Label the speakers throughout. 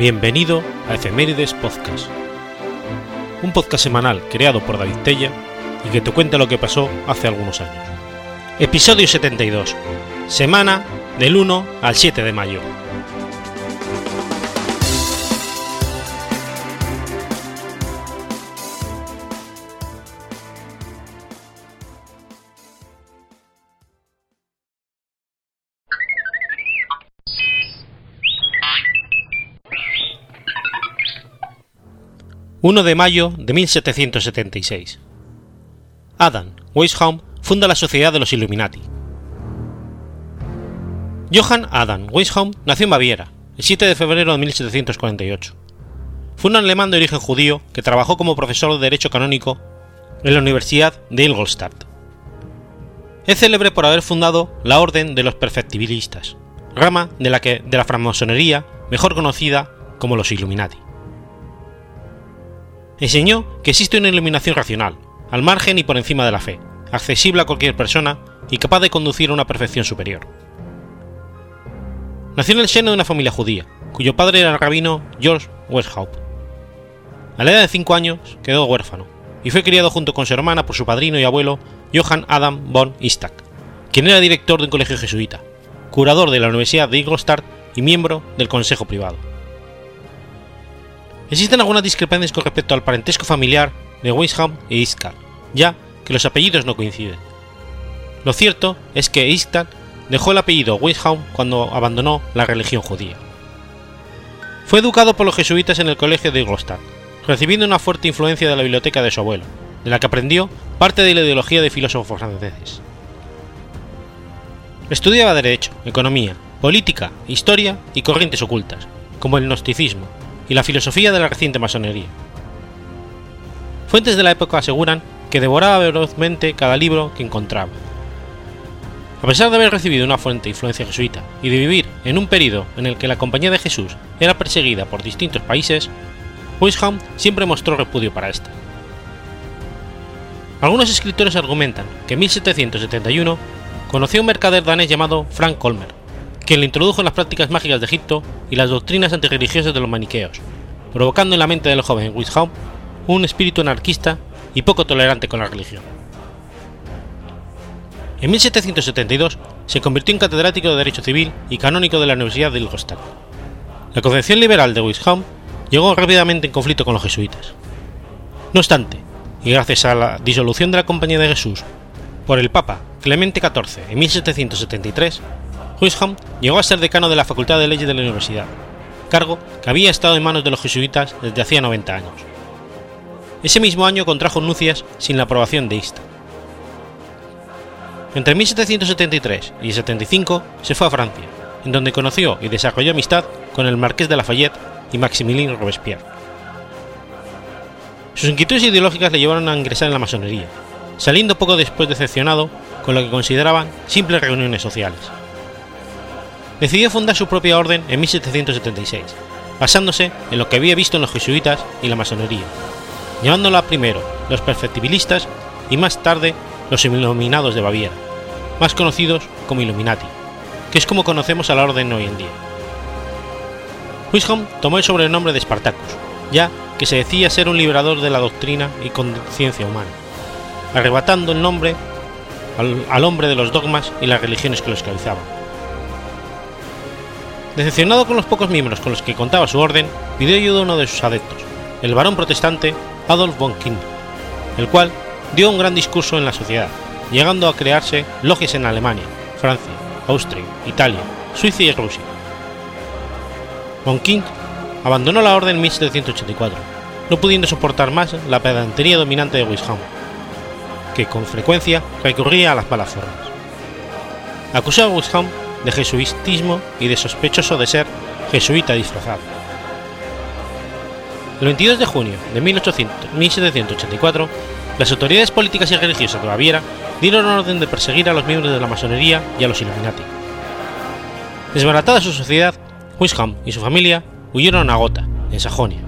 Speaker 1: Bienvenido a Efemérides Podcast, un podcast semanal creado por David Tella y que te cuenta lo que pasó hace algunos años. Episodio 72, semana del 1 al 7 de mayo. 1 de mayo de 1776. Adam Weishaupt funda la Sociedad de los Illuminati. Johann Adam Weishaupt nació en Baviera, el 7 de febrero de 1748. Fue un alemán de origen judío que trabajó como profesor de Derecho Canónico en la Universidad de Ingolstadt. Es célebre por haber fundado la Orden de los Perfectibilistas, rama de la, que, de la francmasonería mejor conocida como los Illuminati enseñó que existe una iluminación racional, al margen y por encima de la fe, accesible a cualquier persona y capaz de conducir a una perfección superior. Nació en el seno de una familia judía, cuyo padre era el rabino George Weishaupt. A la edad de 5 años quedó huérfano y fue criado junto con su hermana por su padrino y abuelo Johann Adam von Istak, quien era director de un colegio jesuita, curador de la Universidad de Ingolstadt y miembro del Consejo Privado. Existen algunas discrepancias con respecto al parentesco familiar de Weishaupt e Iskar, ya que los apellidos no coinciden. Lo cierto es que Iskar dejó el apellido Weishaupt cuando abandonó la religión judía. Fue educado por los jesuitas en el colegio de Ingolstadt, recibiendo una fuerte influencia de la biblioteca de su abuelo, de la que aprendió parte de la ideología de filósofos franceses. Estudiaba Derecho, Economía, Política, Historia y corrientes ocultas, como el gnosticismo, y la filosofía de la reciente masonería. Fuentes de la época aseguran que devoraba velozmente cada libro que encontraba. A pesar de haber recibido una fuerte influencia jesuita y de vivir en un periodo en el que la Compañía de Jesús era perseguida por distintos países, Weishaupt siempre mostró repudio para esta. Algunos escritores argumentan que en 1771 conoció a un mercader danés llamado Frank Colmer, quien le introdujo las prácticas mágicas de Egipto y las doctrinas antirreligiosas de los maniqueos, provocando en la mente del joven Weishaupt un espíritu anarquista y poco tolerante con la religión. En 1772 se convirtió en catedrático de Derecho Civil y canónico de la Universidad de Ingolstadt. La concepción liberal de Weishaupt llegó rápidamente en conflicto con los jesuitas. No obstante, y gracias a la disolución de la Compañía de Jesús por el Papa Clemente XIV en 1773, Weishaupt llegó a ser decano de la Facultad de Leyes de la Universidad, cargo que había estado en manos de los jesuitas desde hacía 90 años. Ese mismo año contrajo nupcias sin la aprobación de Ista. Entre 1773 y 75 se fue a Francia, en donde conoció y desarrolló amistad con el marqués de Lafayette y Maximilien Robespierre. Sus inquietudes ideológicas le llevaron a ingresar en la masonería, saliendo poco después decepcionado con lo que consideraban simples reuniones sociales decidió fundar su propia orden en 1776, basándose en lo que había visto en los jesuitas y la masonería, llamándola primero los perfectibilistas y más tarde los iluminados de Baviera, más conocidos como Illuminati, que es como conocemos a la orden hoy en día. Weishaupt tomó el sobrenombre de Spartacus, ya que se decía ser un liberador de la doctrina y conciencia humana, arrebatando el nombre al, al hombre de los dogmas y las religiones que lo esclavizaban Decepcionado con los pocos miembros con los que contaba su orden, pidió ayuda a uno de sus adeptos, el varón protestante Adolf von Kind, el cual dio un gran discurso en la sociedad, llegando a crearse logias en Alemania, Francia, Austria, Italia, Suiza y Rusia. Von Kind abandonó la orden en 1784, no pudiendo soportar más la pedantería dominante de Weishaupt, que con frecuencia recurría a las malas formas. Acusó a Weishaupt de jesuitismo y de sospechoso de ser jesuita disfrazado. El 22 de junio de 1784, las autoridades políticas y religiosas de Baviera dieron orden de perseguir a los miembros de la masonería y a los Illuminati. Desbaratada su sociedad, Weishaupt y su familia huyeron a Gotha, en Sajonia.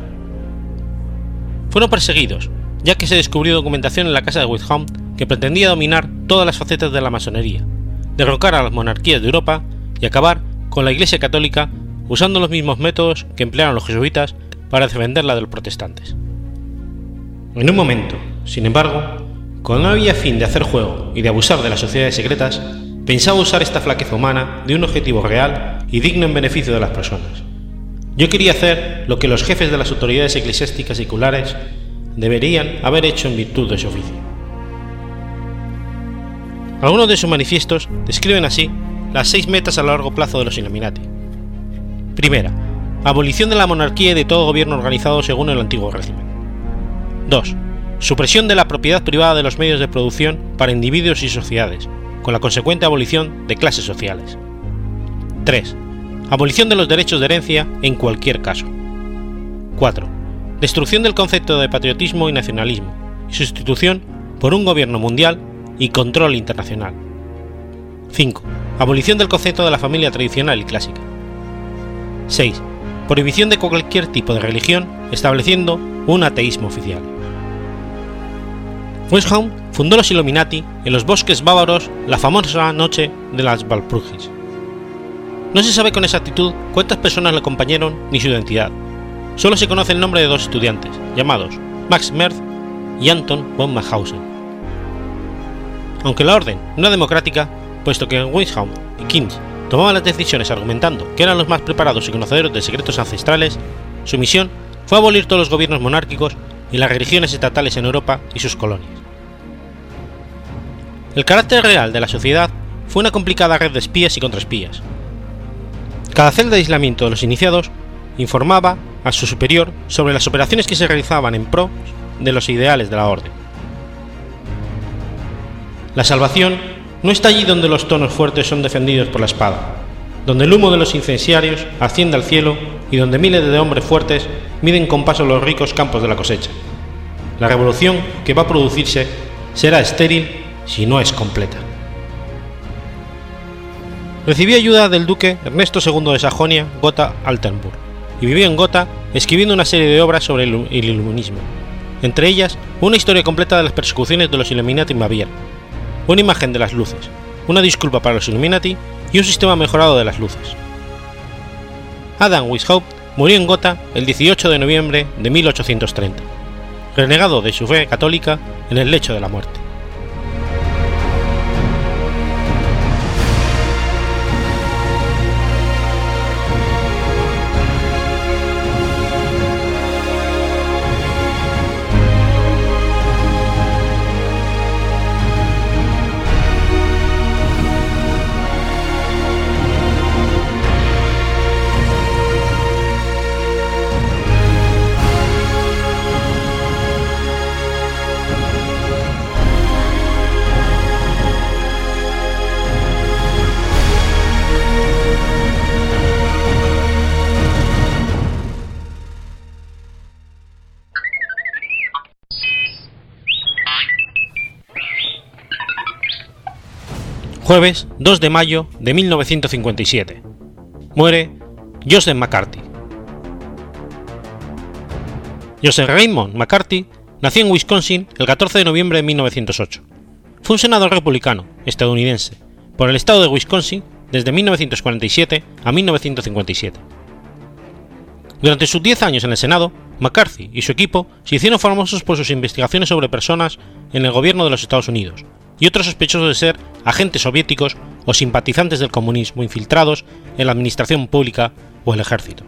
Speaker 1: Fueron perseguidos, ya que se descubrió documentación en la casa de Weishaupt que pretendía dominar todas las facetas de la masonería, derrocar a las monarquías de Europa y acabar con la Iglesia Católica usando los mismos métodos que emplearon los jesuitas para defenderla de los protestantes. En un momento, sin embargo, cuando no había fin de hacer juego y de abusar de las sociedades secretas, pensaba usar esta flaqueza humana de un objetivo real y digno en beneficio de las personas. Yo quería hacer lo que los jefes de las autoridades eclesiásticas y seculares deberían haber hecho en virtud de su oficio. Algunos de sus manifiestos describen así las seis metas a largo plazo de los Illuminati. Primera, abolición de la monarquía y de todo gobierno organizado según el antiguo régimen. 2. Supresión de la propiedad privada de los medios de producción para individuos y sociedades, con la consecuente abolición de clases sociales. 3. Abolición de los derechos de herencia en cualquier caso. 4. Destrucción del concepto de patriotismo y nacionalismo, y sustitución por un gobierno mundial y control internacional. 5. Abolición del concepto de la familia tradicional y clásica. 6. Prohibición de cualquier tipo de religión, estableciendo un ateísmo oficial. Weishaupt fundó los Illuminati en los bosques bávaros la famosa noche de las Walpurgis. No se sabe con exactitud cuántas personas le acompañaron ni su identidad. Solo se conoce el nombre de dos estudiantes, llamados Max Merz y Anton von Mauthausen. Aunque la orden no democrática, puesto que Weishaupt y Kings tomaban las decisiones argumentando que eran los más preparados y conocedores de secretos ancestrales, su misión fue abolir todos los gobiernos monárquicos y las religiones estatales en Europa y sus colonias. El carácter real de la sociedad fue una complicada red de espías y contraespías. Cada celda de aislamiento de los iniciados informaba a su superior sobre las operaciones que se realizaban en pro de los ideales de la orden. La salvación no está allí donde los tonos fuertes son defendidos por la espada, donde el humo de los incendiarios asciende al cielo y donde miles de hombres fuertes miden con paso los ricos campos de la cosecha. La revolución que va a producirse será estéril si no es completa. Recibió ayuda del duque Ernesto II de Sajonia, Gotha-Altenburg, y vivió en Gotha escribiendo una serie de obras sobre el iluminismo, entre ellas una historia completa de las persecuciones de los Illuminati en Baviera, una imagen de las luces, una disculpa para los Illuminati y un sistema mejorado de las luces. Adam Weishaupt murió en Gotha el 18 de noviembre de 1830, renegado de su fe católica en el lecho de la muerte. Jueves 2 de mayo de 1957. Muere Joseph McCarthy. Joseph Raymond McCarthy nació en Wisconsin el 14 de noviembre de 1908. Fue un senador republicano estadounidense por el estado de Wisconsin desde 1947 a 1957. Durante sus 10 años en el Senado, McCarthy y su equipo se hicieron famosos por sus investigaciones sobre personas en el gobierno de los Estados Unidos, y otros sospechosos de ser agentes soviéticos o simpatizantes del comunismo infiltrados en la administración pública o el ejército.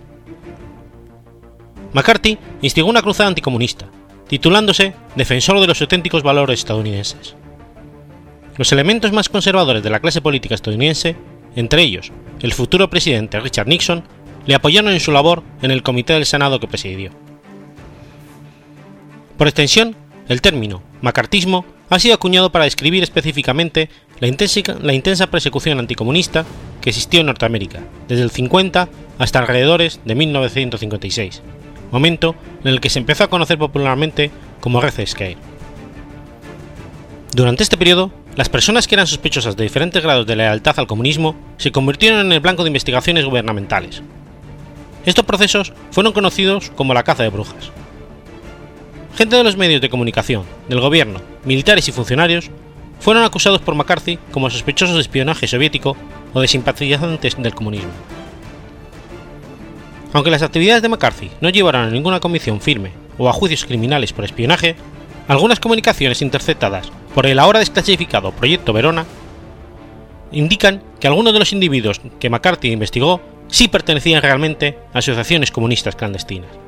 Speaker 1: McCarthy instigó una cruzada anticomunista, titulándose Defensor de los auténticos valores estadounidenses. Los elementos más conservadores de la clase política estadounidense, entre ellos el futuro presidente Richard Nixon, le apoyaron en su labor en el comité del Senado que presidió. Por extensión, el término macartismo ha sido acuñado para describir específicamente la intensa, persecución anticomunista que existió en Norteamérica, desde el 50 hasta alrededores de 1956, momento en el que se empezó a conocer popularmente como Red Scare. Durante este periodo, las personas que eran sospechosas de diferentes grados de lealtad al comunismo se convirtieron en el blanco de investigaciones gubernamentales. Estos procesos fueron conocidos como la caza de brujas. Gente de los medios de comunicación, del gobierno, militares y funcionarios fueron acusados por McCarthy como sospechosos de espionaje soviético o de simpatizantes del comunismo. Aunque las actividades de McCarthy no llevaron a ninguna convicción firme o a juicios criminales por espionaje, algunas comunicaciones interceptadas por el ahora desclasificado Proyecto Verona indican que algunos de los individuos que McCarthy investigó sí pertenecían realmente a asociaciones comunistas clandestinas.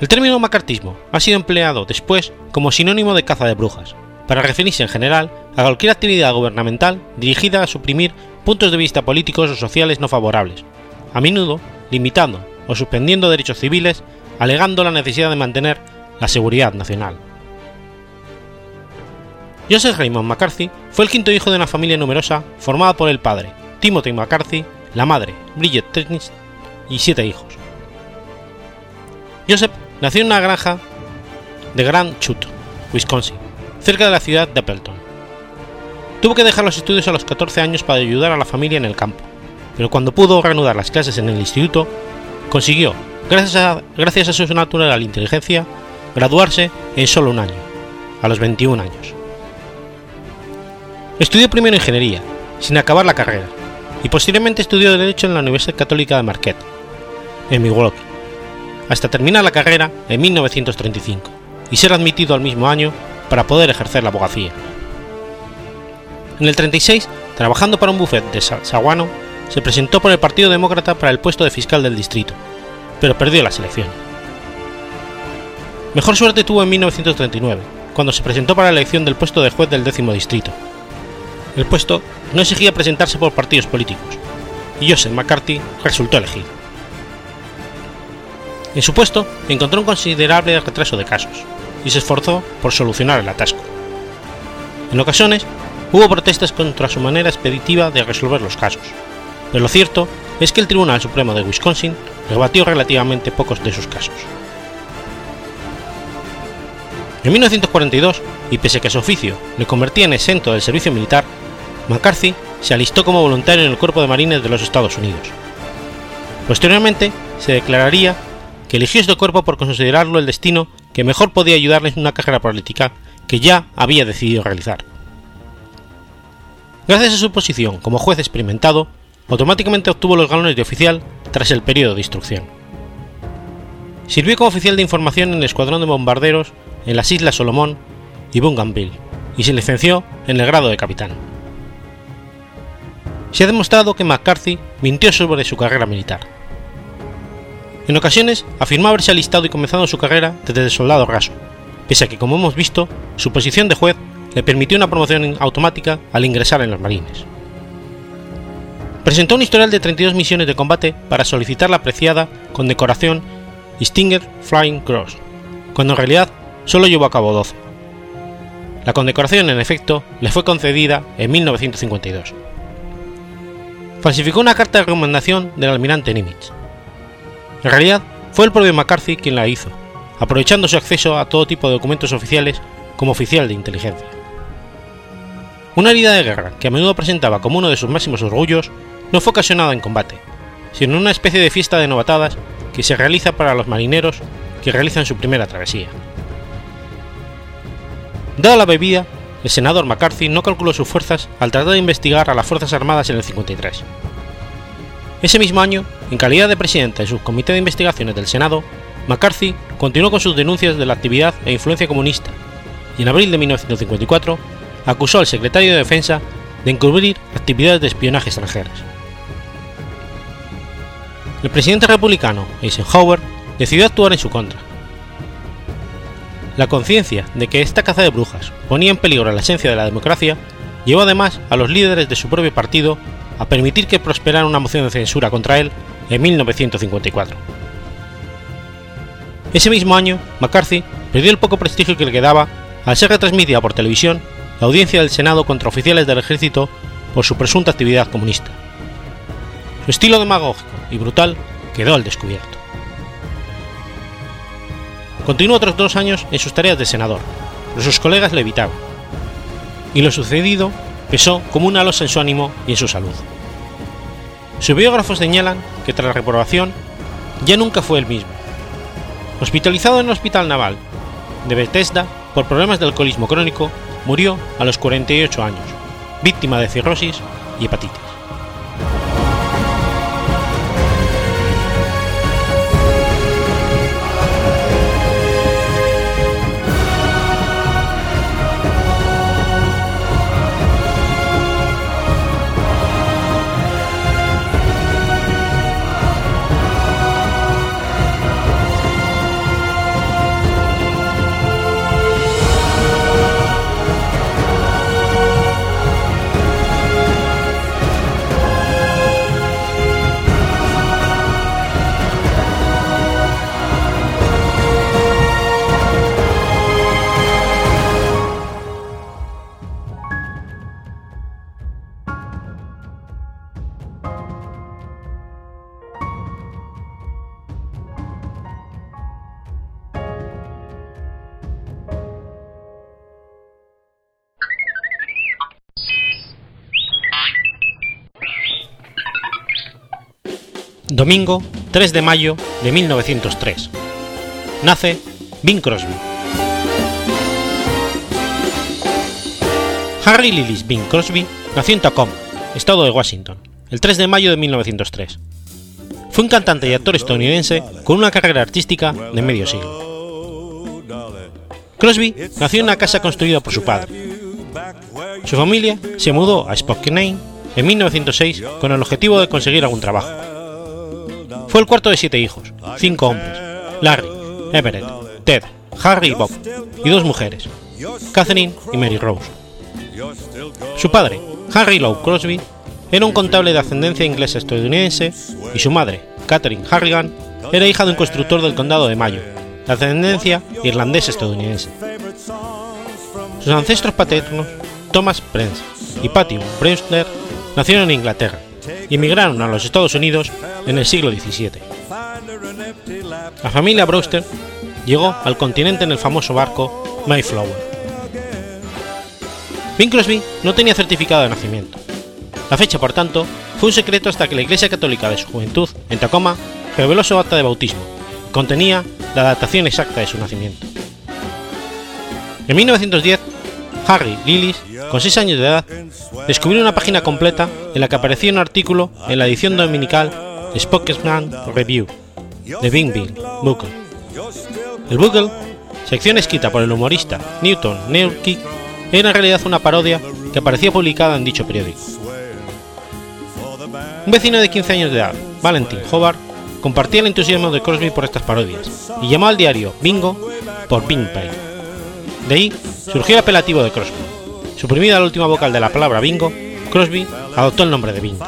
Speaker 1: El término macartismo ha sido empleado después como sinónimo de caza de brujas, para referirse en general a cualquier actividad gubernamental dirigida a suprimir puntos de vista políticos o sociales no favorables, a menudo limitando o suspendiendo derechos civiles, alegando la necesidad de mantener la seguridad nacional. Joseph Raymond McCarthy fue el quinto hijo de una familia numerosa formada por el padre, Timothy McCarthy, la madre, Bridget Tennis, y siete hijos. Nació en una granja de Grand Chute, Wisconsin, cerca de la ciudad de Appleton. Tuvo que dejar los estudios a los 14 años para ayudar a la familia en el campo, pero cuando pudo reanudar las clases en el instituto, consiguió, gracias a, gracias a su natural inteligencia, graduarse en solo un año, a los 21 años. Estudió primero ingeniería, sin acabar la carrera, y posteriormente estudió Derecho en la Universidad Católica de Marquette, en Milwaukee, hasta terminar la carrera en 1935 y ser admitido al mismo año para poder ejercer la abogacía. En el 36, trabajando para un buffet de Saguano, se presentó por el Partido Demócrata para el puesto de fiscal del distrito, pero perdió las elecciones. Mejor suerte tuvo en 1939, cuando se presentó para la elección del puesto de juez del décimo distrito. El puesto no exigía presentarse por partidos políticos, y Joseph McCarthy resultó elegido. En su puesto encontró un considerable retraso de casos, y se esforzó por solucionar el atasco. En ocasiones, hubo protestas contra su manera expeditiva de resolver los casos, pero lo cierto es que el Tribunal Supremo de Wisconsin rebatió relativamente pocos de sus casos. En 1942, y pese a que su oficio le convertía en exento del servicio militar, McCarthy se alistó como voluntario en el Cuerpo de Marines de los Estados Unidos. Posteriormente, se declararía que eligió este cuerpo por considerarlo el destino que mejor podía ayudarle en una carrera política que ya había decidido realizar. Gracias a su posición como juez experimentado, automáticamente obtuvo los galones de oficial tras el periodo de instrucción. Sirvió como oficial de información en el escuadrón de bombarderos en las Islas Solomón y Bougainville y se licenció en el grado de capitán. Se ha demostrado que McCarthy mintió sobre su carrera militar. En ocasiones afirmó haberse alistado y comenzado su carrera desde soldado raso, pese a que, como hemos visto, su posición de juez le permitió una promoción automática al ingresar en los marines. Presentó un historial de 32 misiones de combate para solicitar la apreciada condecoración Stinger Flying Cross, cuando en realidad solo llevó a cabo 12. La condecoración, en efecto, le fue concedida en 1952. Falsificó una carta de recomendación del almirante Nimitz. En realidad, fue el propio McCarthy quien la hizo, aprovechando su acceso a todo tipo de documentos oficiales como oficial de inteligencia. Una herida de guerra que a menudo presentaba como uno de sus máximos orgullos no fue ocasionada en combate, sino en una especie de fiesta de novatadas que se realiza para los marineros que realizan su primera travesía. Dada la bebida, el senador McCarthy no calculó sus fuerzas al tratar de investigar a las Fuerzas Armadas en el 53. Ese mismo año, en calidad de presidente del subcomité de investigaciones del Senado, McCarthy continuó con sus denuncias de la actividad e influencia comunista y en abril de 1954 acusó al secretario de Defensa de encubrir actividades de espionaje extranjeras. El presidente republicano Eisenhower decidió actuar en su contra la conciencia de que esta caza de brujas ponía en peligro la esencia de la democracia llevó además a los líderes de su propio partido a permitir que prosperara una moción de censura contra él en 1954. Ese mismo año, McCarthy perdió el poco prestigio que le quedaba al ser retransmitida por televisión la audiencia del Senado contra oficiales del ejército por su presunta actividad comunista. Su estilo demagógico y brutal quedó al descubierto. Continuó otros dos años en sus tareas de senador, pero sus colegas le evitaban. Y lo sucedido pesó como una losa en su ánimo y en su salud. Sus biógrafos señalan que tras la reprobación ya nunca fue el mismo. Hospitalizado en el Hospital Naval de Bethesda por problemas de alcoholismo crónico, murió a los 48 años, víctima de cirrosis y hepatitis. Domingo 3 de mayo de 1903. Nace Bing Crosby. Harry Lillis Bing Crosby nació en Tacoma, estado de Washington, el 3 de mayo de 1903. Fue un cantante y actor estadounidense con una carrera artística de medio siglo. Crosby nació en una casa construida por su padre. Su familia se mudó a Spokane en 1906 con el objetivo de conseguir algún trabajo. Fue el cuarto de siete hijos, cinco hombres, Larry, Everett, Ted, Harry y Bob, y dos mujeres, Catherine y Mary Rose. Su padre, Harry Lowe Crosby, era un contable de ascendencia inglesa estadounidense y su madre, Catherine Harrigan, era hija de un constructor del condado de Mayo, de ascendencia irlandesa estadounidense. Sus ancestros paternos, Thomas Prince y Patty Brewster, nacieron en Inglaterra y emigraron a los Estados Unidos en el siglo XVII. La familia Brewster llegó al continente en el famoso barco Mayflower. Bing Crosby no tenía certificado de nacimiento. La fecha, por tanto, fue un secreto hasta que la Iglesia Católica de su juventud, en Tacoma, reveló su acta de bautismo, que contenía la datación exacta de su nacimiento. En 1910, Harry Lillis, con 6 años de edad, descubrió una página completa en la que aparecía un artículo en la edición dominical Spokesman Review de Bing Bing. El Bugle, sección escrita por el humorista Newton Neurkick, era en realidad una parodia que aparecía publicada en dicho periódico. Un vecino de 15 años de edad, Valentin Hobart, compartía el entusiasmo de Crosby por estas parodias y llamó al diario Bingo por Bing Pay. De ahí surgió el apelativo de Crosby. Suprimida la última vocal de la palabra bingo, Crosby adoptó el nombre de Bing.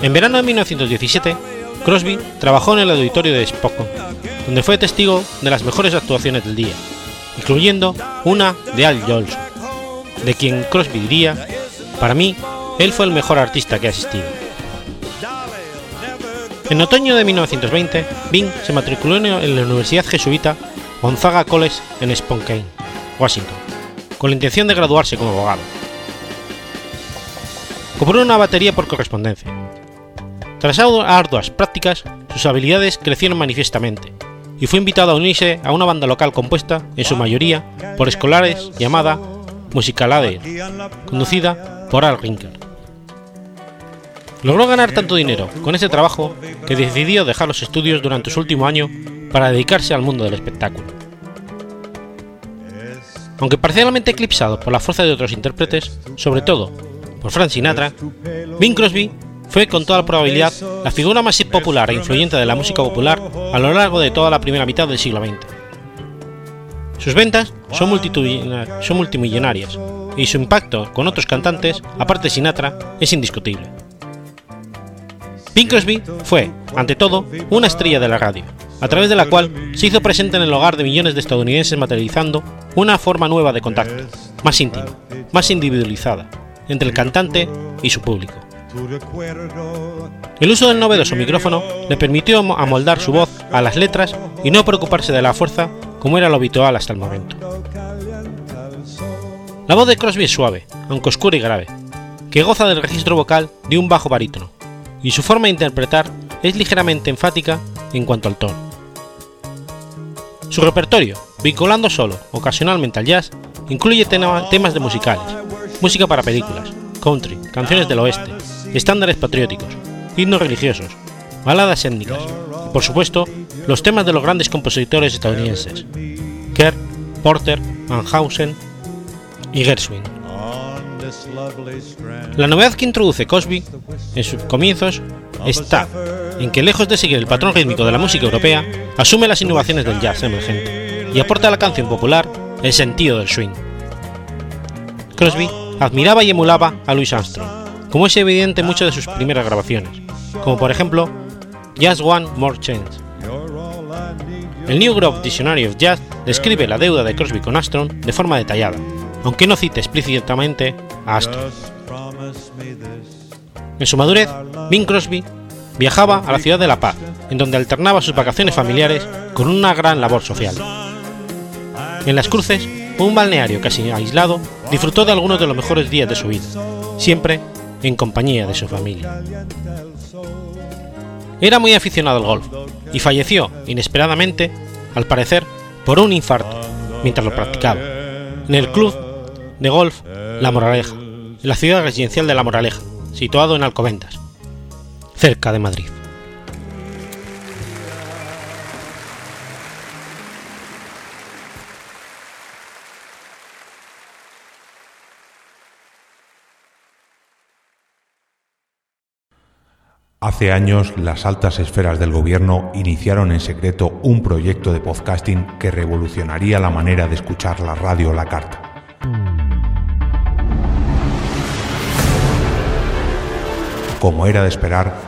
Speaker 1: En verano de 1917, Crosby trabajó en el auditorio de Spokane, donde fue testigo de las mejores actuaciones del día, incluyendo una de Al Jolson, de quien Crosby diría, para mí, él fue el mejor artista que ha asistido. En otoño de 1920, Bing se matriculó en la Universidad Jesuita Gonzaga College en Spokane, Washington, con la intención de graduarse como abogado. Compró una batería por correspondencia. Tras arduas prácticas, sus habilidades crecieron manifiestamente, y fue invitado a unirse a una banda local compuesta, en su mayoría, por escolares llamada Musicalade, conducida por Al Rinker. Logró ganar tanto dinero con ese trabajo que decidió dejar los estudios durante su último año para dedicarse al mundo del espectáculo. Aunque parcialmente eclipsado por la fuerza de otros intérpretes, sobre todo por Frank Sinatra, Bing Crosby fue con toda probabilidad la figura más popular e influyente de la música popular a lo largo de toda la primera mitad del siglo XX. Sus ventas son, son multimillonarias y su impacto con otros cantantes, aparte de Sinatra, es indiscutible. Bing Crosby fue, ante todo, una estrella de la radio, a través de la cual se hizo presente en el hogar de millones de estadounidenses materializando una forma nueva de contacto, más íntima, más individualizada, entre el cantante y su público. El uso del novedoso micrófono le permitió amoldar su voz a las letras y no preocuparse de la fuerza como era lo habitual hasta el momento. La voz de Crosby es suave, aunque oscura y grave, que goza del registro vocal de un bajo barítono, y su forma de interpretar es ligeramente enfática en cuanto al tono. Su repertorio, vinculando solo ocasionalmente al jazz, incluye temas de musicales, música para películas, country, canciones del oeste, estándares patrióticos, himnos religiosos, baladas étnicas y, por supuesto, los temas de los grandes compositores estadounidenses, Kerr, Porter, Anhausen y Gershwin. La novedad que introduce Cosby en sus comienzos está en que lejos de seguir el patrón rítmico de la música europea, asume las innovaciones del jazz emergente y aporta a la canción popular el sentido del swing. Crosby admiraba y emulaba a Louis Armstrong, como es evidente en muchas de sus primeras grabaciones, como por ejemplo Just One More Chance. El New Grove Dictionary of Jazz describe la deuda de Crosby con Armstrong de forma detallada, aunque no cite explícitamente a Armstrong. En su madurez, Bing Crosby viajaba a la ciudad de La Paz, en donde alternaba sus vacaciones familiares con una gran labor social. En Las Cruces, un balneario casi aislado, disfrutó de algunos de los mejores días de su vida, siempre en compañía de su familia. Era muy aficionado al golf y falleció inesperadamente, al parecer, por un infarto mientras lo practicaba, en el club de golf La Moraleja, en la ciudad residencial de La Moraleja, situado en Alcobendas, cerca de Madrid.
Speaker 2: Hace años, las altas esferas del gobierno iniciaron en secreto un proyecto de podcasting que revolucionaría la manera de escuchar la radio la carta. Como era de esperar,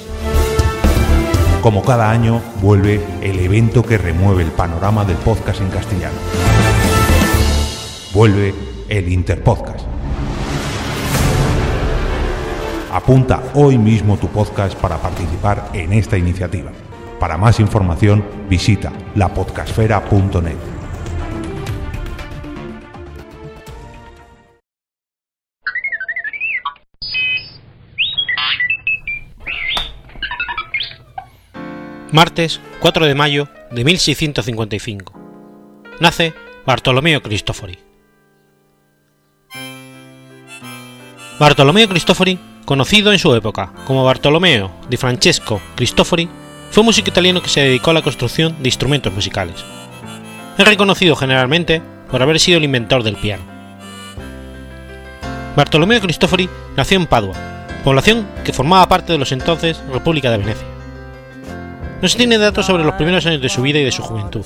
Speaker 2: Como cada año, vuelve el evento que remueve el panorama del podcast en castellano. Vuelve el Interpodcast. Apunta hoy mismo tu podcast para participar en esta iniciativa. Para más información, visita lapodcasfera.net.
Speaker 1: Martes 4 de mayo de 1655. Nace Bartolomeo Cristofori. Bartolomeo Cristofori, conocido en su época como Bartolomeo di Francesco Cristofori, fue un músico italiano que se dedicó a la construcción de instrumentos musicales. Es reconocido generalmente por haber sido el inventor del piano. Bartolomeo Cristofori nació en Padua, población que formaba parte de los entonces República de Venecia. No se tiene datos sobre los primeros años de su vida y de su juventud.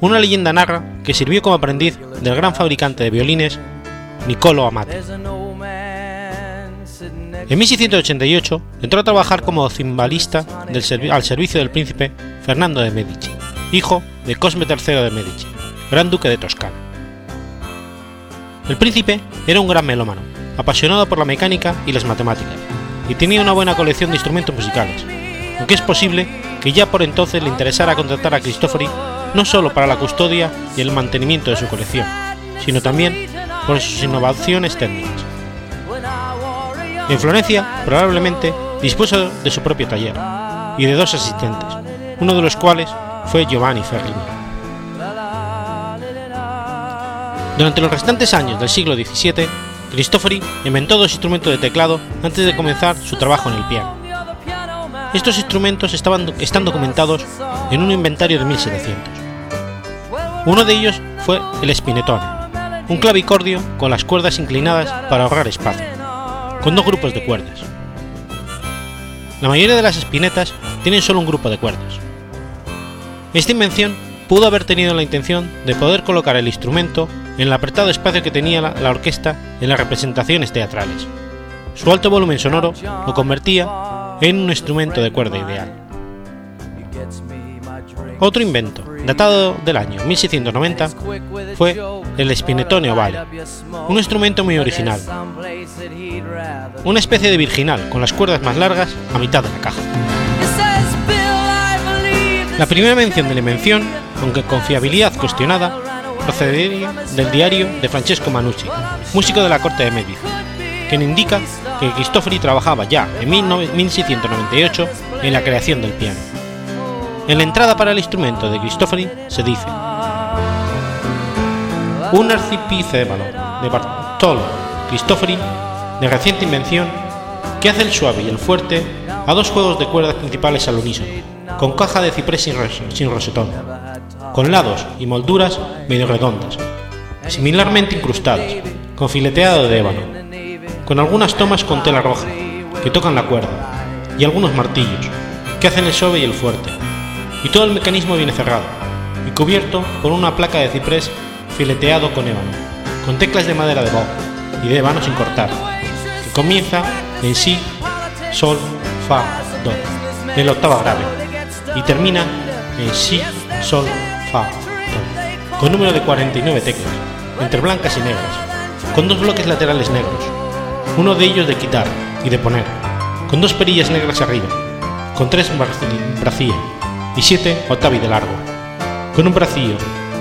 Speaker 1: Una leyenda narra que sirvió como aprendiz del gran fabricante de violines Niccolo Amati. En 1688 entró a trabajar como cimbalista al servicio del príncipe Fernando de Medici, hijo de Cosme III de Medici, gran duque de Toscana. El príncipe era un gran melómano, apasionado por la mecánica y las matemáticas, y tenía una buena colección de instrumentos musicales, aunque es posible que ya por entonces le interesara contratar a Cristofori no solo para la custodia y el mantenimiento de su colección, sino también por sus innovaciones técnicas. En Florencia, probablemente, dispuso de su propio taller y de dos asistentes, uno de los cuales fue Giovanni Ferrini. Durante los restantes años del siglo XVII, Cristofori inventó dos instrumentos de teclado antes de comenzar su trabajo en el piano. Estos instrumentos estaban, están documentados en un inventario de 1700. Uno de ellos fue el spinetone, un clavicordio con las cuerdas inclinadas para ahorrar espacio, con dos grupos de cuerdas. La mayoría de las espinetas tienen solo un grupo de cuerdas. Esta invención pudo haber tenido la intención de poder colocar el instrumento en el apretado espacio que tenía la, la orquesta en las representaciones teatrales. Su alto volumen sonoro lo convertía en un instrumento de cuerda ideal. Otro invento, datado del año 1690, fue el spinetone ovale, un instrumento muy original, una especie de virginal con las cuerdas más largas a mitad de la caja. La primera mención de la invención, aunque con fiabilidad cuestionada, procedería del diario de Francesco Manucci, músico de la corte de Medici, quien indica que Cristofori trabajaba ya en 1698 en la creación del piano. En la entrada para el instrumento de Cristofori se dice un arcipicébalo de Bartolo Cristofori de reciente invención que hace el suave y el fuerte a dos juegos de cuerdas principales al unísono, con caja de ciprés sin, sin rosetón, con lados y molduras medio redondas, similarmente incrustadas, con fileteado de ébano, con algunas tomas con tela roja, que tocan la cuerda, y algunos martillos, que hacen el suave y el fuerte, y todo el mecanismo viene cerrado, y cubierto por una placa de ciprés fileteado con ébano, con teclas de madera de boj y de ébano sin cortar, que comienza en si, sol, fa, do, en la octava grave, y termina en Si, Sol, Fa, Do, con número de 49 teclas, entre blancas y negras, con dos bloques laterales negros, uno de ellos de quitar y de poner, con dos perillas negras arriba, con tres bracillas y siete octavi de largo, con un bracillo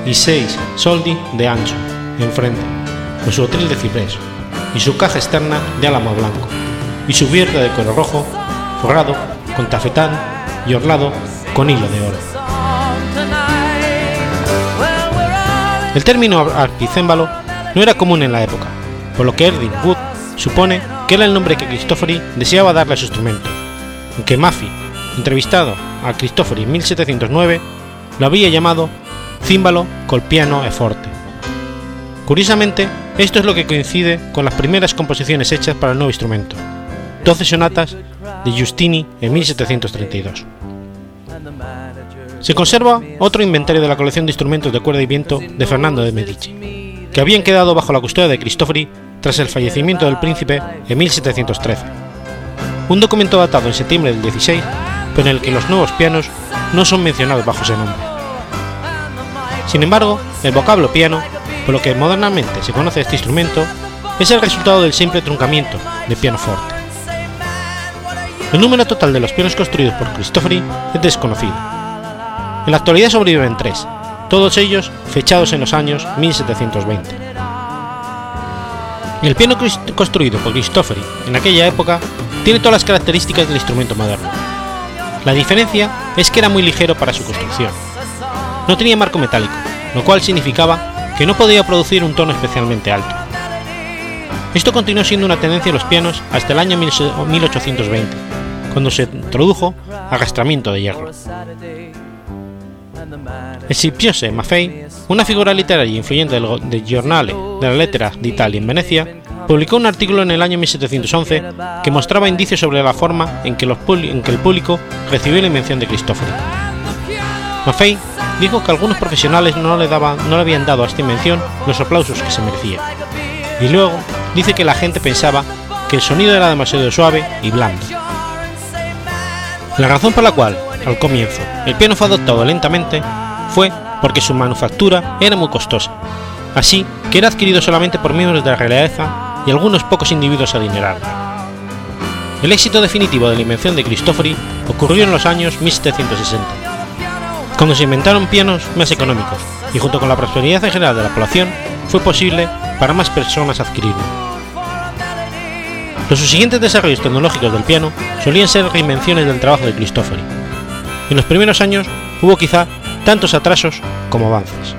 Speaker 1: y seis soldi de ancho enfrente, con su hotel de ciprés y su caja externa de álamo blanco, y su cubierta de cuero rojo, forrado con tafetán y orlado con hilo de oro. El término arpicémbalo no era común en la época, por lo que Erdin Wood supone que era el nombre que Cristofori deseaba darle a su instrumento, aunque Maffei, entrevistado a Cristofori en 1709, lo había llamado címbalo col piano e forte. Curiosamente, esto es lo que coincide con las primeras composiciones hechas para el nuevo instrumento, 12 sonatas de Giustini en 1732. Se conserva otro inventario de la colección de instrumentos de cuerda y viento de Fernando de Medici, que habían quedado bajo la custodia de Cristofori tras el fallecimiento del príncipe en 1713. Un documento datado en septiembre del 16, pero en el que los nuevos pianos no son mencionados bajo ese nombre. Sin embargo, el vocablo piano, por lo que modernamente se conoce este instrumento, es el resultado del simple truncamiento de pianoforte. El número total de los pianos construidos por Cristofori es desconocido. En la actualidad sobreviven tres, todos ellos fechados en los años 1720. El piano construido por Cristofori en aquella época tiene todas las características del instrumento moderno. La diferencia es que era muy ligero para su construcción. No tenía marco metálico, lo cual significaba que no podía producir un tono especialmente alto. Esto continuó siendo una tendencia en los pianos hasta el año 1820, cuando se introdujo agastramiento de hierro. Escipione Maffei, una figura literaria influyente del, del Giornale de la Lettera d'Italia en Venecia, publicó un artículo en el año 1711 que mostraba indicios sobre la forma en que, los, en que el público recibió la invención de Cristofori. Maffei dijo que algunos profesionales no le, daban, no le habían dado a esta invención los aplausos que se merecía, y luego dice que la gente pensaba que el sonido era demasiado suave y blando. La razón por la cual, al comienzo, el piano fue adoptado lentamente fue porque su manufactura era muy costosa, así que era adquirido solamente por miembros de la realeza y algunos pocos individuos adinerados. El éxito definitivo de la invención de Cristofori ocurrió en los años 1760, cuando se inventaron pianos más económicos y junto con la prosperidad en general de la población fue posible para más personas adquirirlo. Los siguientes desarrollos tecnológicos del piano solían ser reinvenciones del trabajo de Cristofori. En los primeros años hubo quizá tantos atrasos como avances.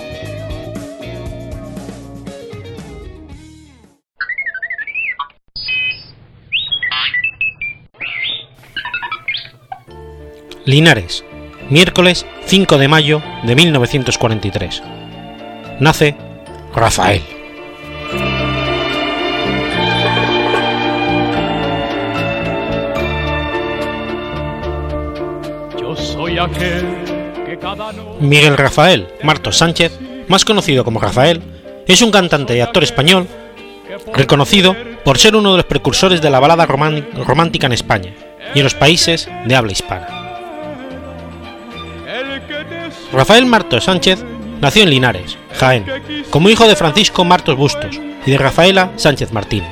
Speaker 1: Linares, miércoles 5 de mayo de 1943. Nace Rafael.
Speaker 3: Yo soy aquel que cada
Speaker 1: Miguel Rafael Martos Sánchez, más conocido como Rafael, es un cantante y actor español reconocido por ser uno de los precursores de la balada romántica en España y en los países de habla hispana. Rafael Martos Sánchez nació en Linares, Jaén, como hijo de Francisco Martos Bustos y de Rafaela Sánchez Martínez.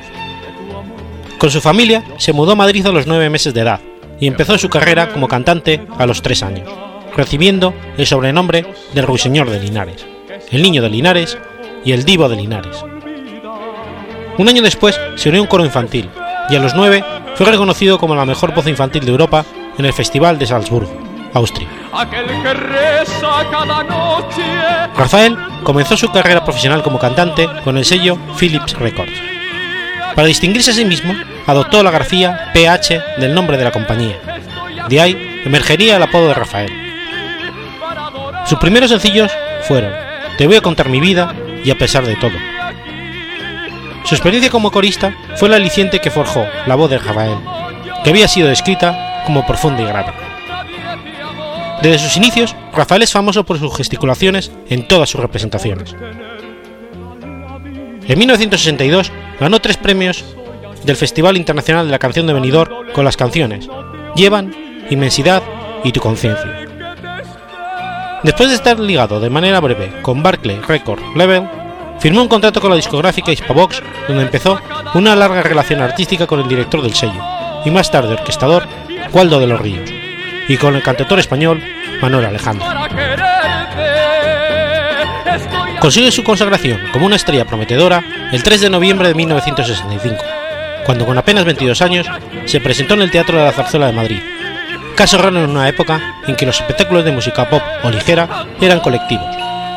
Speaker 1: Con su familia se mudó a Madrid a los nueve meses de edad y empezó su carrera como cantante a los tres años, recibiendo el sobrenombre del Ruiseñor de Linares, el Niño de Linares y el Divo de Linares. Un año después se unió a un coro infantil y a los nueve fue reconocido como la mejor voz infantil de Europa en el Festival de Salzburgo, Austria. Rafael comenzó su carrera profesional como cantante con el sello Philips Records. Para distinguirse a sí mismo, adoptó la grafía PH del nombre de la compañía. De ahí emergería el apodo de Rafael. Sus primeros sencillos fueron Te voy a contar mi vida y A pesar de todo. Su experiencia como corista fue el aliciente que forjó la voz de Rafael, que había sido descrita como profunda y grave. Desde sus inicios, Rafael es famoso por sus gesticulaciones en todas sus representaciones. En 1962 ganó tres premios del Festival Internacional de la Canción de Benidorm con las canciones Llevan, Inmensidad y Tu Conciencia. Después de estar ligado de manera breve con Barclay Record Level, firmó un contrato con la discográfica Hispavox, donde empezó una larga relación artística con el director del sello y más tarde orquestador Waldo de los Ríos y con el cantautor español Manuel Alejandro. Consigue su consagración como una estrella prometedora el 3 de noviembre de 1965, cuando con apenas 22 años se presentó en el Teatro de la Zarzuela de Madrid, caso raro en una época en que los espectáculos de música pop o ligera eran colectivos,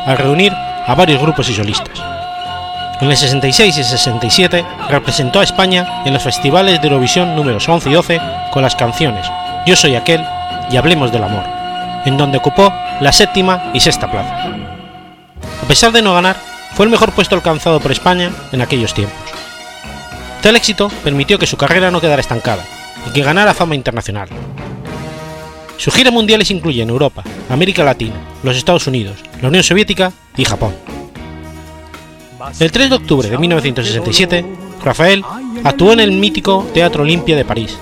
Speaker 1: al reunir a varios grupos y solistas. En el 66 y 67 representó a España en los festivales de Eurovisión números 11 y 12 con las canciones Yo soy aquel y Hablemos del Amor, en donde ocupó la séptima y sexta plaza. A pesar de no ganar, fue el mejor puesto alcanzado por España en aquellos tiempos. Tal éxito permitió que su carrera no quedara estancada y que ganara fama internacional. Sus giras mundiales incluyen Europa, América Latina, los Estados Unidos, la Unión Soviética y Japón. El 3 de octubre de 1967, Rafael actuó en el mítico Teatro Olimpia de París,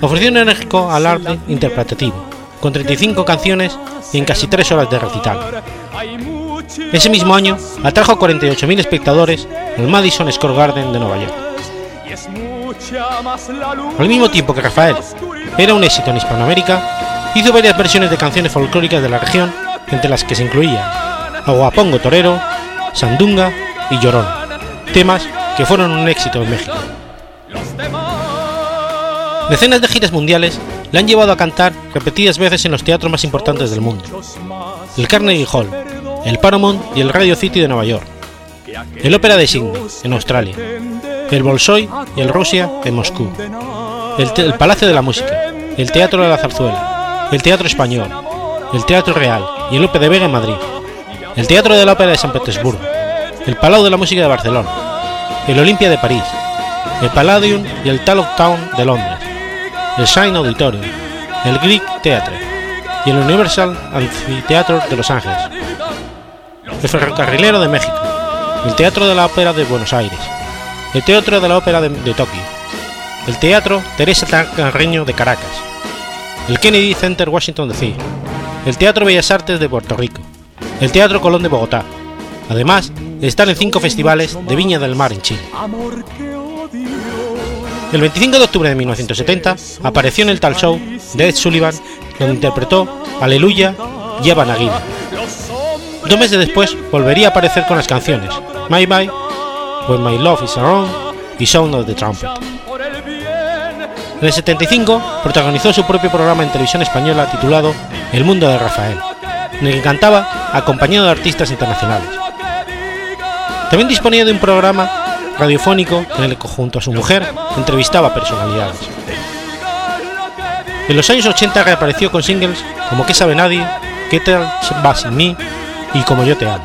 Speaker 1: ofreció un enérgico alarde interpretativo, con 35 canciones y en casi 3 horas de recital. Ese mismo año atrajo a 48.000 espectadores el Madison Square Garden de Nueva York. Al mismo tiempo que Rafael era un éxito en Hispanoamérica, hizo varias versiones de canciones folclóricas de la región, entre las que se incluían Aguapongo Torero, Sandunga y Llorón, temas que fueron un éxito en México. Decenas de giras mundiales le han llevado a cantar repetidas veces en los teatros más importantes del mundo. El Carnegie Hall, el Paramount y el Radio City de Nueva York. El Ópera de Sydney, en Australia. El Bolshoi y el Rusia, en Moscú. El, Palacio de la Música, el Teatro de la Zarzuela, el Teatro Español, el Teatro Real y el Lope de Vega en Madrid. El Teatro de la Ópera de San Petersburgo. El Palau de la Música de Barcelona. El Olimpia de París. El Palladium y el Talk Town de Londres el Shine Auditorium, el Greek Theatre y el Universal Amphitheatre de Los Ángeles, el Ferrocarrilero de México, el Teatro de la Ópera de Buenos Aires, el Teatro de la Ópera de, de Tokio, el Teatro Teresa Carreño de Caracas, el Kennedy Center Washington DC, el Teatro Bellas Artes de Puerto Rico, el Teatro Colón de Bogotá, además de estar en cinco festivales de Viña del Mar en Chile. El 25 de octubre de 1970 apareció en el tal show de Ed Sullivan, donde interpretó Aleluya y Naguila. Dos meses después volvería a aparecer con las canciones My Bye, When My Love Is Around y Sound of the Trumpet. En el 75 protagonizó su propio programa en televisión española titulado El Mundo de Rafael, en el que cantaba acompañado de artistas internacionales. También disponía de un programa radiofónico en el que junto a su mujer entrevistaba personalidades. En los años 80 reapareció con singles como ¿Qué sabe nadie?, ¿Qué tal va sin mí? y Como yo te amo.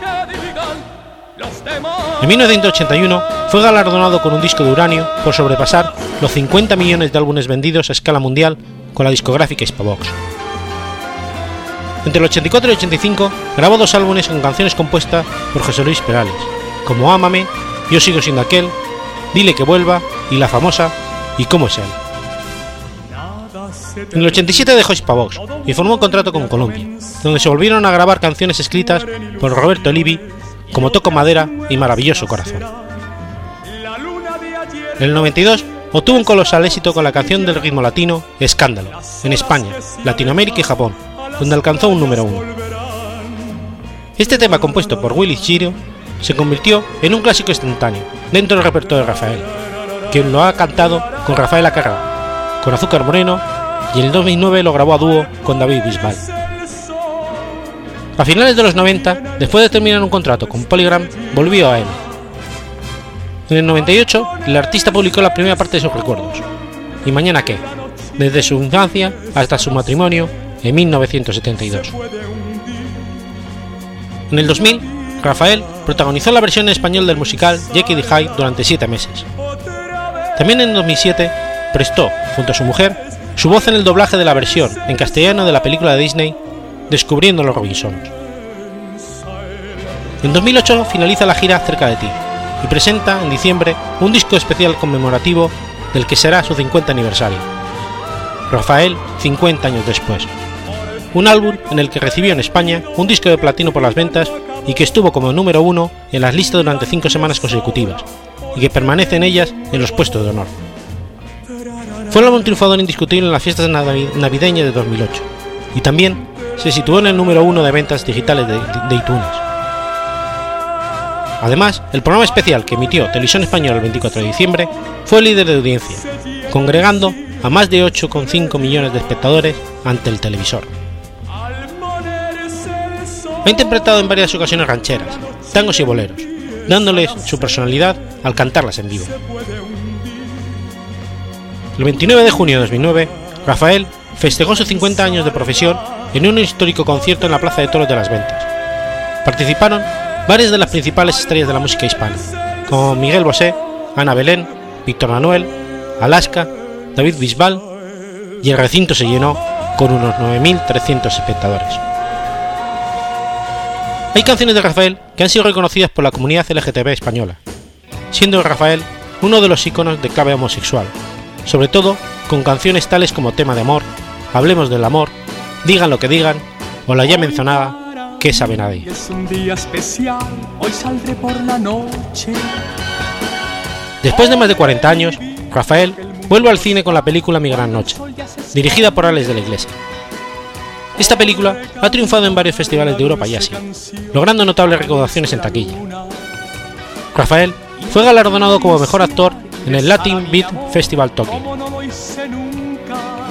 Speaker 1: En 1981 fue galardonado con un disco de uranio por sobrepasar los 50 millones de álbumes vendidos a escala mundial con la discográfica Hispavox. Entre el 84 y el 85 grabó dos álbumes con canciones compuestas por José Luis Perales, como Ámame yo sigo siendo aquel Dile que vuelva y la famosa ¿Y cómo es él? En el 87 dejó Hispavox y formó un contrato con Columbia, donde se volvieron a grabar canciones escritas por Roberto Livi como Toco Madera y Maravilloso Corazón. En el 92 obtuvo un colosal éxito con la canción del ritmo latino Escándalo, en España, Latinoamérica y Japón, donde alcanzó un número uno. Este tema compuesto por Willy Chiro se convirtió en un clásico instantáneo dentro del repertorio de Rafael, quien lo ha cantado con Rafael Acarra, con Azúcar Moreno y en el 2009 lo grabó a dúo con David Bisbal. A finales de los 90, después de terminar un contrato con Polygram, volvió a él. En el 98, el artista publicó la primera parte de sus recuerdos. ¿Y mañana qué? Desde su infancia hasta su matrimonio en 1972. En el 2000, Rafael protagonizó la versión en español del musical Jackie the Hyde durante siete meses. También en 2007 prestó, junto a su mujer, su voz en el doblaje de la versión en castellano de la película de Disney Descubriendo los Robinsons. En 2008 finaliza la gira Cerca de ti y presenta en diciembre un disco especial conmemorativo del que será su 50 aniversario. Rafael 50 años después. Un álbum en el que recibió en España un disco de platino por las ventas y que estuvo como número uno en las listas durante cinco semanas consecutivas, y que permanece en ellas en los puestos de honor. Fue el álbum triunfador indiscutible en las fiestas navideñas de 2008, y también se situó en el número uno de ventas digitales de, de iTunes. Además, el programa especial que emitió Televisión Española el 24 de diciembre fue líder de audiencia, congregando a más de 8,5 millones de espectadores ante el televisor. Ha interpretado en varias ocasiones rancheras, tangos y boleros, dándoles su personalidad al cantarlas en vivo. El 29 de junio de 2009, Rafael festejó sus 50 años de profesión en un histórico concierto en la Plaza de Toros de las Ventas. Participaron varias de las principales estrellas de la música hispana, como Miguel Bosé, Ana Belén, Víctor Manuel, Alaska, David Bisbal, y el recinto se llenó con unos 9.300 espectadores. Hay canciones de Rafael que han sido reconocidas por la comunidad LGTB española, siendo Rafael uno de los iconos de clave homosexual, sobre todo con canciones tales como Tema de Amor, Hablemos del Amor, Digan lo que digan, o la ya mencionada ¿Qué sabe nadie? Después de más de 40 años, Rafael vuelve al cine con la película Mi Gran Noche, dirigida por Alex de la Iglesia, esta película ha triunfado en varios festivales de Europa y Asia, logrando notables recaudaciones en taquilla. Rafael fue galardonado como mejor actor en el Latin Beat Festival Tokyo.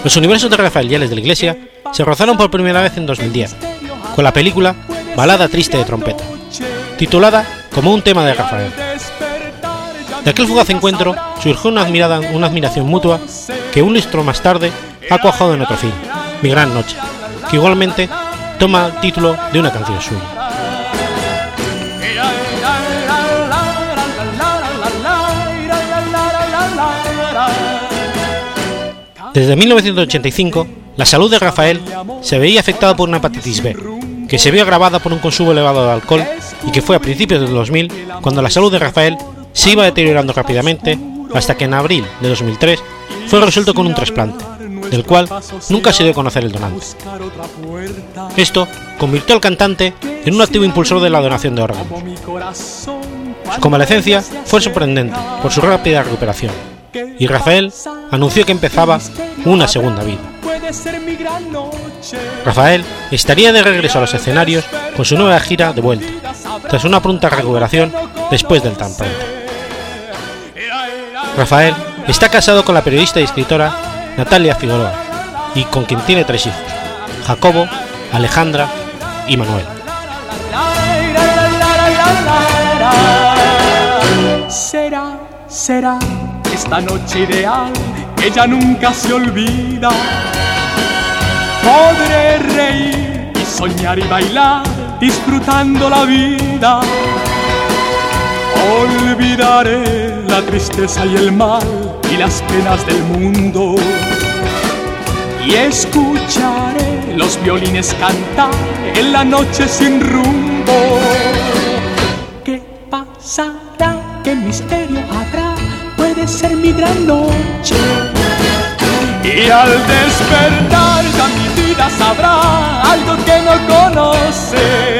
Speaker 1: Los universos de Rafael y Alex de la Iglesia se rozaron por primera vez en 2010, con la película Balada Triste de Trompeta, titulada como un tema de Rafael. De aquel fugaz encuentro surgió una, admiración mutua que un lustro más tarde ha cuajado en otro film, Mi Gran Noche, que igualmente toma el título de una canción suya. Desde 1985, la salud de Rafael se veía afectada por una hepatitis B, que se vio agravada por un consumo elevado de alcohol y que fue a principios del 2000 cuando la salud de Rafael se iba deteriorando rápidamente hasta que en abril de 2003 fue resuelto con un trasplante, del cual nunca se dio a conocer el donante. Esto convirtió al cantante en un activo impulsor de la donación de órganos. Su convalecencia fue sorprendente por su rápida recuperación, y Rafael anunció que empezaba una segunda vida. Rafael estaría de regreso a los escenarios con su nueva gira de vuelta, tras una pronta recuperación después del trasplante. Rafael está casado con la periodista y escritora Natalia Figueroa, y con quien tiene tres hijos, Jacobo, Alejandra y Manuel.
Speaker 4: Será, será esta noche ideal, ella nunca se olvida. Podré reír y soñar y bailar, disfrutando la vida. Olvidaré la tristeza y el mal y las penas del mundo. Y escucharé los violines cantar en la noche sin rumbo. ¿Qué pasará? ¿Qué misterio habrá? puede ser mi gran noche. Y al despertar ya mi vida sabrá algo que no conoce.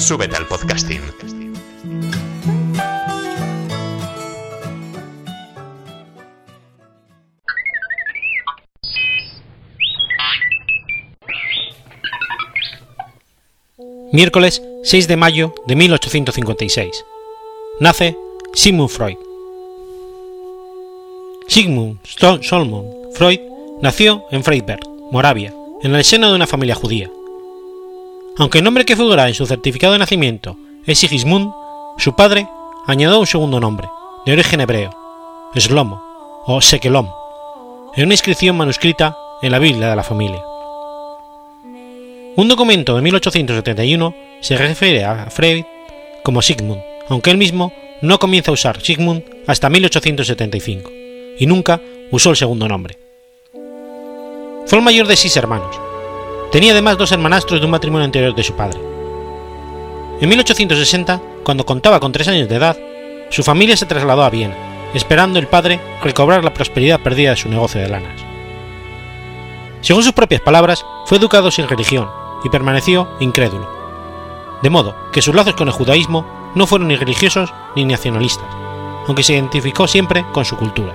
Speaker 5: Súbete al podcasting.
Speaker 1: Miércoles 6 de mayo de 1856. Nace Sigmund Freud. Sigmund Solomon Freud nació en Freiberg, Moravia, en el seno de una familia judía. Aunque el nombre que figura en su certificado de nacimiento es Sigismund, su padre añadió un segundo nombre, de origen hebreo, Shlomo o Sekelom, en una inscripción manuscrita en la Biblia de la familia. Un documento de 1871 se refiere a Freud como Sigmund, aunque él mismo no comienza a usar Sigmund hasta 1875, y nunca usó el segundo nombre. Fue el mayor de seis hermanos, Tenía además dos hermanastros de un matrimonio anterior de su padre. En 1860, cuando contaba con tres años de edad, su familia se trasladó a Viena, esperando el padre recobrar la prosperidad perdida de su negocio de lanas. Según sus propias palabras, fue educado sin religión y permaneció incrédulo, de modo que sus lazos con el judaísmo no fueron ni religiosos ni nacionalistas, aunque se identificó siempre con su cultura.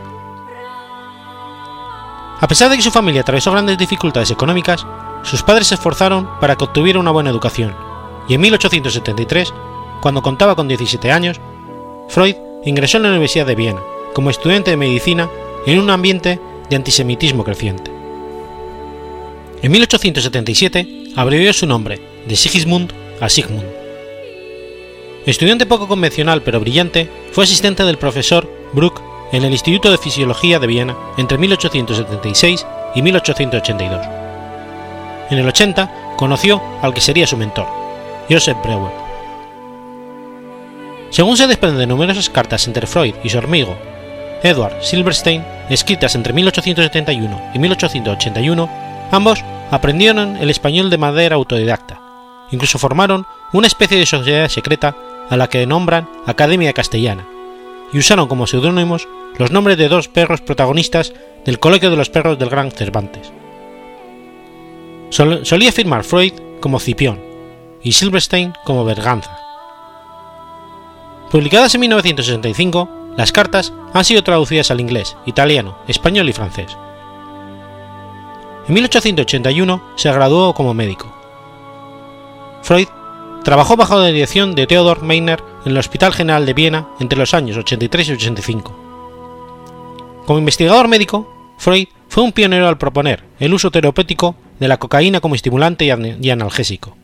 Speaker 1: A pesar de que su familia atravesó grandes dificultades económicas, sus padres se esforzaron para que obtuviera una buena educación, y en 1873, cuando contaba con 17 años, Freud ingresó en la Universidad de Viena como estudiante de medicina en un ambiente de antisemitismo creciente. En 1877 abrevió su nombre de Sigismund a Sigmund. Estudiante poco convencional pero brillante, fue asistente del profesor Bruck en el Instituto de Fisiología de Viena entre 1876 y 1882 en el 80 conoció al que sería su mentor, Joseph Breuer. Según se desprende de numerosas cartas entre Freud y su amigo Edward Silverstein, escritas entre 1871 y 1881, ambos aprendieron el español de manera autodidacta. Incluso formaron una especie de sociedad secreta a la que nombran Academia Castellana, y usaron como seudónimos los nombres de dos perros protagonistas del Colegio de los Perros del Gran Cervantes, solía firmar Freud como Cipión y Silverstein como Berganza. Publicadas en 1965, las cartas han sido traducidas al inglés, italiano, español y francés. En 1881 se graduó como médico. Freud trabajó bajo la dirección de Theodor Meiner en el Hospital General de Viena entre los años 83 y 85. Como investigador médico, Freud fue un pionero al proponer el uso terapéutico de la cocaína como estimulante y analgésico.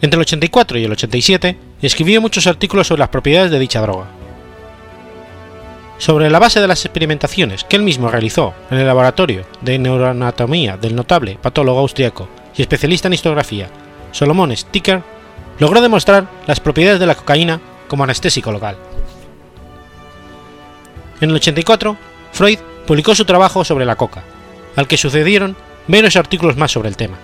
Speaker 1: Entre el 84 y el 87 escribió muchos artículos sobre las propiedades de dicha droga. Sobre la base de las experimentaciones que él mismo realizó en el laboratorio de neuroanatomía del notable patólogo austriaco y especialista en histografía Solomon Sticker, logró demostrar las propiedades de la cocaína como anestésico local. En el 84, Freud publicó su trabajo sobre la coca, al que sucedieron varios artículos más sobre el tema.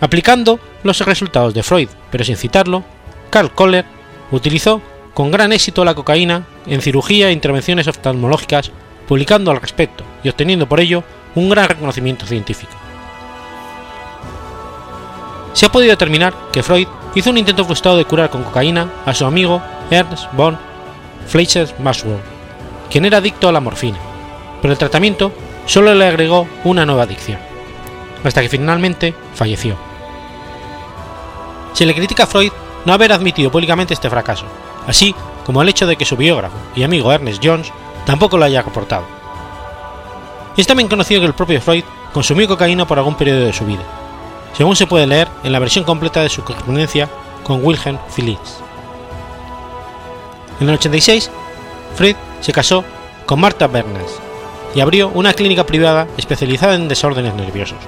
Speaker 1: Aplicando los resultados de Freud, pero sin citarlo, Karl Kohler utilizó con gran éxito la cocaína en cirugía e intervenciones oftalmológicas, publicando al respecto y obteniendo por ello un gran reconocimiento científico. Se ha podido determinar que Freud hizo un intento frustrado de curar con cocaína a su amigo Ernst von Fleischer-Maxwell, quien era adicto a la morfina, pero el tratamiento solo le agregó una nueva adicción, hasta que finalmente falleció. Se le critica a Freud no haber admitido públicamente este fracaso, así como el hecho de que su biógrafo y amigo Ernest Jones tampoco lo haya reportado. Es también conocido que el propio Freud consumió cocaína por algún periodo de su vida, según se puede leer en la versión completa de su correspondencia con Wilhelm Phillips. En el 86, Freud se casó con Martha Bernas y abrió una clínica privada especializada en desórdenes nerviosos.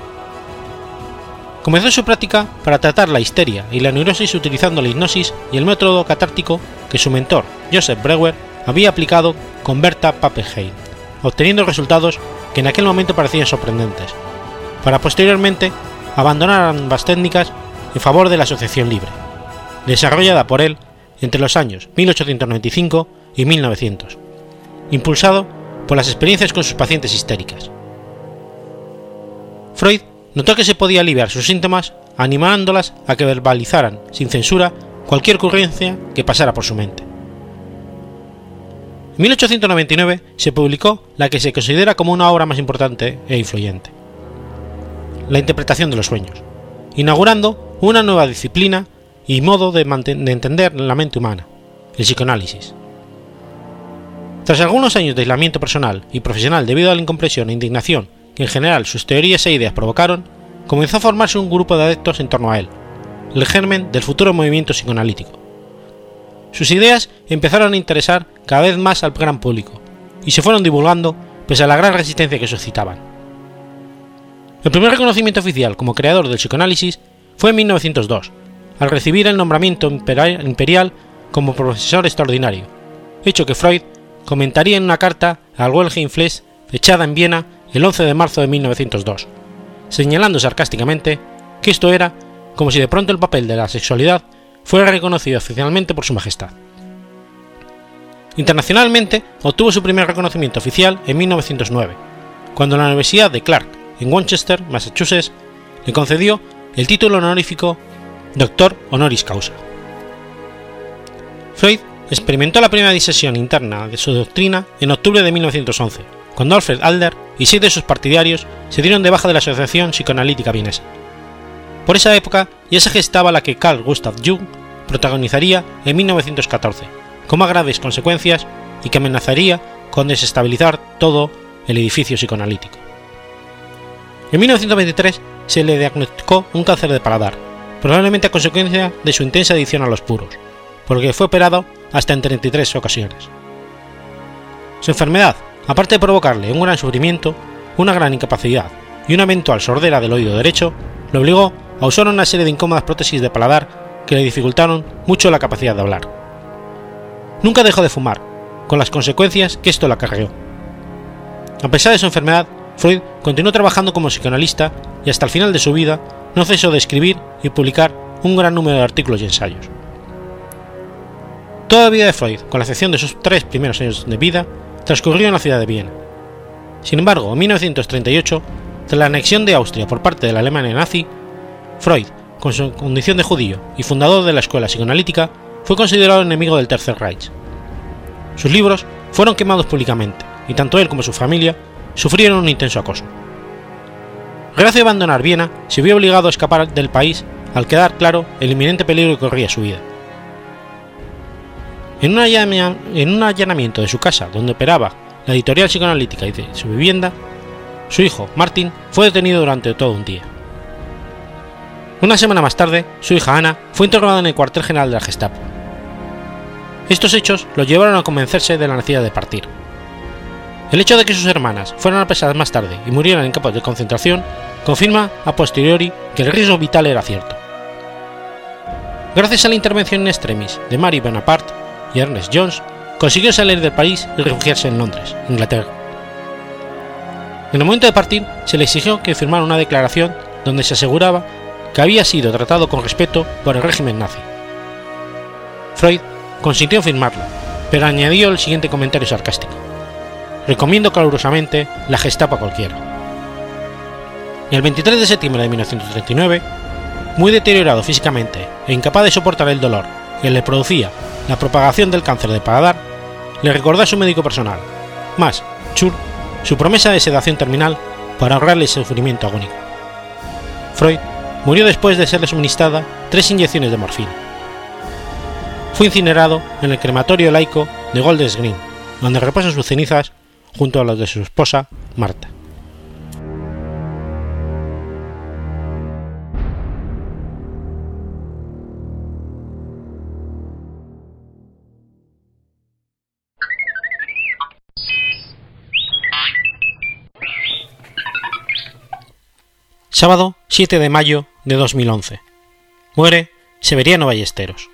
Speaker 1: Comenzó su práctica para tratar la histeria y la neurosis utilizando la hipnosis y el método catártico que su mentor, Joseph Breuer, había aplicado con Berta Pappenheim, obteniendo resultados que en aquel momento parecían sorprendentes, para posteriormente abandonar ambas técnicas en favor de la asociación libre, desarrollada por él entre los años 1895 y 1900, impulsado por las experiencias con sus pacientes histéricas. Freud notó que se podía aliviar sus síntomas animándolas a que verbalizaran, sin censura, cualquier ocurrencia que pasara por su mente. En 1899 se publicó la que se considera como una obra más importante e influyente, la interpretación de los sueños, inaugurando una nueva disciplina y modo de, de entender la mente humana, el psicoanálisis. Tras algunos años de aislamiento personal y profesional debido a la incompresión e indignación que en general sus teorías e ideas provocaron, comenzó a formarse un grupo de adeptos en torno a él, el germen del futuro movimiento psicoanalítico. Sus ideas empezaron a interesar cada vez más al gran público y se fueron divulgando pese a la gran resistencia que suscitaban. El primer reconocimiento oficial como creador del psicoanálisis fue en 1902, al recibir el nombramiento imperial como profesor extraordinario, hecho que Freud comentaría en una carta al Wilhelm Flesch fechada en Viena el 11 de marzo de 1902, señalando sarcásticamente que esto era como si de pronto el papel de la sexualidad fuera reconocido oficialmente por su majestad. Internacionalmente obtuvo su primer reconocimiento oficial en 1909, cuando la Universidad de Clark, en Winchester, Massachusetts, le concedió el título honorífico Doctor Honoris Causa. Freud experimentó la primera disesión interna de su doctrina en octubre de 1911, cuando Alfred Adler y seis de sus partidarios se dieron de baja de la Asociación Psicoanalítica Vienesa. Por esa época ya se gestaba la que Carl Gustav Jung protagonizaría en 1914, con más graves consecuencias y que amenazaría con desestabilizar todo el edificio psicoanalítico. En 1923 se le diagnosticó un cáncer de paladar, probablemente a consecuencia de su intensa adicción a los puros, por lo que fue operado hasta en 33 ocasiones. Su enfermedad, aparte de provocarle un gran sufrimiento, una gran incapacidad y una eventual sordera del oído derecho, le obligó a usar una serie de incómodas prótesis de paladar que le dificultaron mucho la capacidad de hablar. Nunca dejó de fumar, con las consecuencias que esto le acarreó. A pesar de su enfermedad, Freud continuó trabajando como psicoanalista y hasta el final de su vida no cesó de escribir y publicar un gran número de artículos y ensayos. Toda la vida de Freud, con la excepción de sus tres primeros años de vida, transcurrió en la ciudad de Viena. Sin embargo, en 1938, tras la anexión de Austria por parte de la Alemania nazi, Freud, con su condición de judío y fundador de la escuela psicoanalítica, fue considerado enemigo del Tercer Reich. Sus libros fueron quemados públicamente, y tanto él como su familia sufrieron un intenso acoso. Gracias a abandonar Viena, se vio obligado a escapar del país al quedar claro el inminente peligro que corría su vida. En, en un allanamiento de su casa, donde operaba la editorial psicoanalítica y de su vivienda, su hijo, Martin, fue detenido durante todo un día. Una semana más tarde, su hija Ana fue interrogada en el cuartel general de la Gestapo. Estos hechos lo llevaron a convencerse de la necesidad de partir. El hecho de que sus hermanas fueran apresadas más tarde y murieran en campos de concentración confirma a posteriori que el riesgo vital era cierto. Gracias a la intervención en extremis de Mary Bonaparte y Ernest Jones, consiguió salir del país y refugiarse en Londres, Inglaterra. En el momento de partir, se le exigió que firmara una declaración donde se aseguraba que había sido tratado con respeto por el régimen nazi. Freud consintió en firmarlo, pero añadió el siguiente comentario sarcástico. Recomiendo calurosamente la Gestapo a cualquiera. El 23 de septiembre de 1939, muy deteriorado físicamente e incapaz de soportar el dolor que le producía la propagación del cáncer de paladar, le recordó a su médico personal, más Chur, su promesa de sedación terminal para ahorrarle sufrimiento agónico. Freud murió después de serle suministrada tres inyecciones de morfina. Fue incinerado en el crematorio laico de Golders Green, donde reposan sus cenizas junto a las de su esposa, Marta. Sábado 7 de mayo de 2011. Muere Severiano Ballesteros.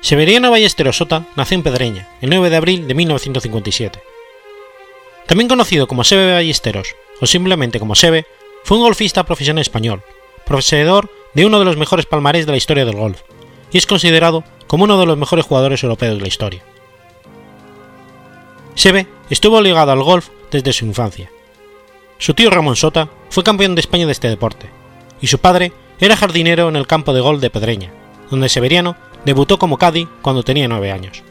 Speaker 1: Severiano Ballesteros Sota nació en Pedreña el 9 de abril de 1957. También conocido como Sebe Ballesteros o simplemente como Sebe, fue un golfista profesional español, poseedor de uno de los mejores palmarés de la historia del golf, y es considerado como uno de los mejores jugadores europeos de la historia. Sebe estuvo ligado al golf desde su infancia. Su tío Ramón Sota fue campeón de España de este deporte, y su padre era jardinero en el campo de golf de Pedreña, donde Severiano debutó como caddy cuando tenía 9 años.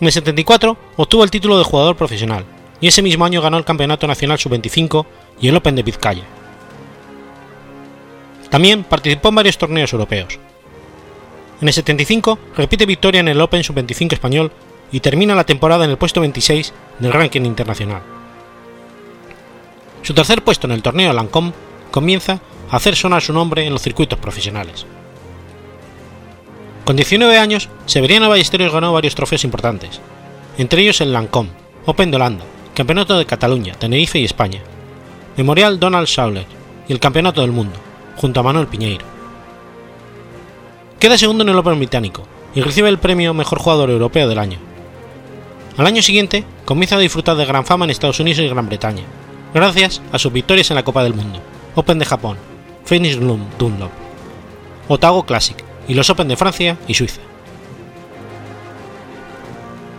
Speaker 1: En el 74 obtuvo el título de jugador profesional y ese mismo año ganó el Campeonato Nacional Sub-25 y el Open de Vizcaya. También participó en varios torneos europeos. En el 75 repite victoria en el Open Sub-25 español y termina la temporada en el puesto 26 del ranking internacional. Su tercer puesto en el torneo Lancôme comienza a hacer sonar su nombre en los circuitos profesionales. Con 19 años, Severiano Ballesteros ganó varios trofeos importantes, entre ellos el Lancôme, Open de Holanda, Campeonato de Cataluña, Tenerife y España, Memorial Donald Schauler y el Campeonato del Mundo, junto a Manuel Piñeiro. Queda segundo en el Open británico y recibe el premio Mejor Jugador Europeo del año. Al año siguiente, comienza a disfrutar de gran fama en Estados Unidos y Gran Bretaña, gracias a sus victorias en la Copa del Mundo, Open de Japón, Phoenix Dunlop, Otago Classic y los Open de Francia y Suiza.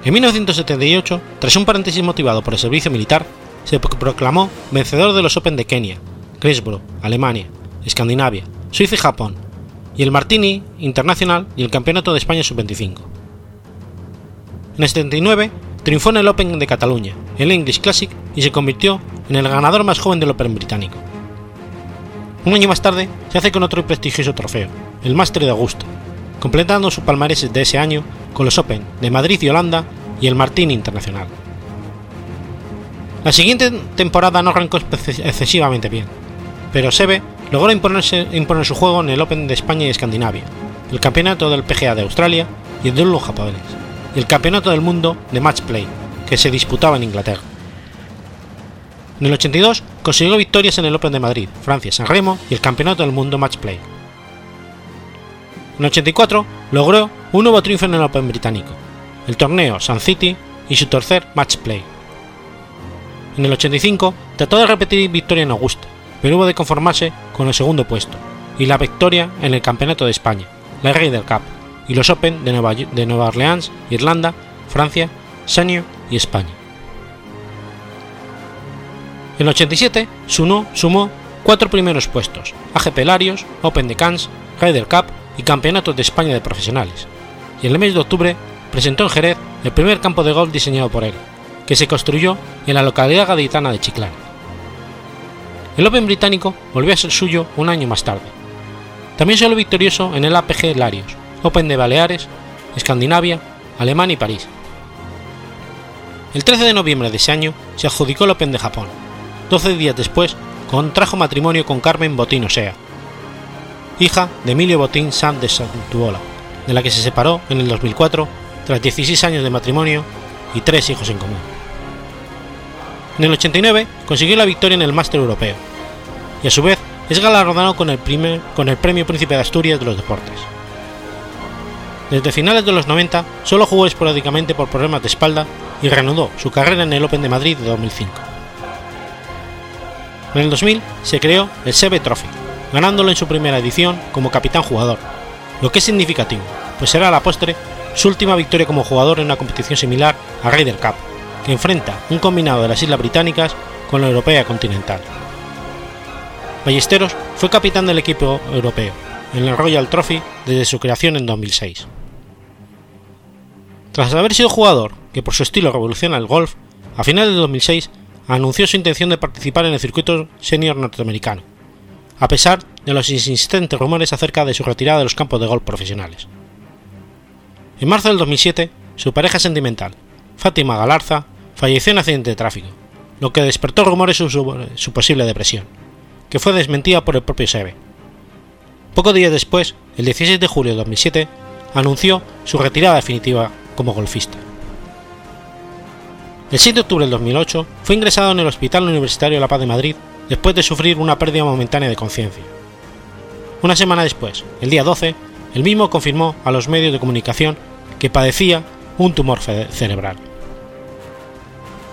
Speaker 1: En 1978, tras un paréntesis motivado por el servicio militar, se proclamó vencedor de los Open de Kenia, Greensboro, Alemania, Escandinavia, Suiza y Japón, y el Martini Internacional y el Campeonato de España Sub-25. En el 79 triunfó en el Open de Cataluña, el English Classic y se convirtió en el ganador más joven del Open británico. Un año más tarde se hace con otro prestigioso trofeo, el Master de Augusta, completando sus palmareses de ese año con los Open de Madrid y Holanda y el Martini Internacional. La siguiente temporada no arrancó excesivamente bien, pero Sebe logró imponerse, imponer su juego en el Open de España y Escandinavia, el Campeonato del PGA de Australia y el Dunlop japonés, y el Campeonato del Mundo de Match Play, que se disputaba en Inglaterra. En el 82 consiguió victorias en el Open de Madrid, Francia, San Remo y el Campeonato del Mundo Match Play. En el 84 logró un nuevo triunfo en el Open británico, el torneo Sun City y su tercer Match Play. En el 85 trató de repetir victoria en Augusta, pero hubo de conformarse con el segundo puesto y la victoria en el Campeonato de España, la Ryder Cup y los Open de Nueva, Orleans, Irlanda, Francia, Senior y España. En el 87 sumó, sumó cuatro primeros puestos, AGP Larios, Open de Cannes, Ryder Cup y Campeonatos de España de Profesionales, y en el mes de octubre presentó en Jerez el primer campo de golf diseñado por él, que se construyó en la localidad gaditana de Chiclana. El Open británico volvió a ser suyo un año más tarde. También salió victorioso en el APG Larios, Open de Baleares, Escandinavia, Alemania y París. El 13 de noviembre de ese año se adjudicó el Open de Japón, 12 días después contrajo matrimonio con Carmen Botín Osea, hija de Emilio Botín Sanz de Santuola, de la que se separó en el 2004 tras 16 años de matrimonio y tres hijos en común. En el 89 consiguió la victoria en el Máster Europeo y a su vez es galardonado con el, primer, con el Premio Príncipe de Asturias de los Deportes. Desde finales de los 90 solo jugó esporádicamente por problemas de espalda y reanudó su carrera en el Open de Madrid de 2005. En el 2000 se creó el Seve Trophy, ganándolo en su primera edición como capitán jugador, lo que es significativo, pues será a la postre su última victoria como jugador en una competición similar a Ryder Cup, que enfrenta un combinado de las Islas Británicas con la europea continental. Ballesteros fue capitán del equipo europeo en el Royal Trophy desde su creación en 2006. Tras haber sido jugador que por su estilo revoluciona el golf, a finales de 2006 anunció su intención de participar en el circuito senior norteamericano, a pesar de los insistentes rumores acerca de su retirada de los campos de golf profesionales. En marzo del 2007, su pareja sentimental, Fátima Galarza, falleció en accidente de tráfico, lo que despertó rumores sobre su posible depresión, que fue desmentida por el propio Seve. Poco días después, el 16 de julio de 2007, anunció su retirada definitiva como golfista. El 7 de octubre del 2008 fue ingresado en el Hospital Universitario de La Paz de Madrid después de sufrir una pérdida momentánea de conciencia. Una semana después, el día 12, el mismo confirmó a los medios de comunicación que padecía un tumor cerebral.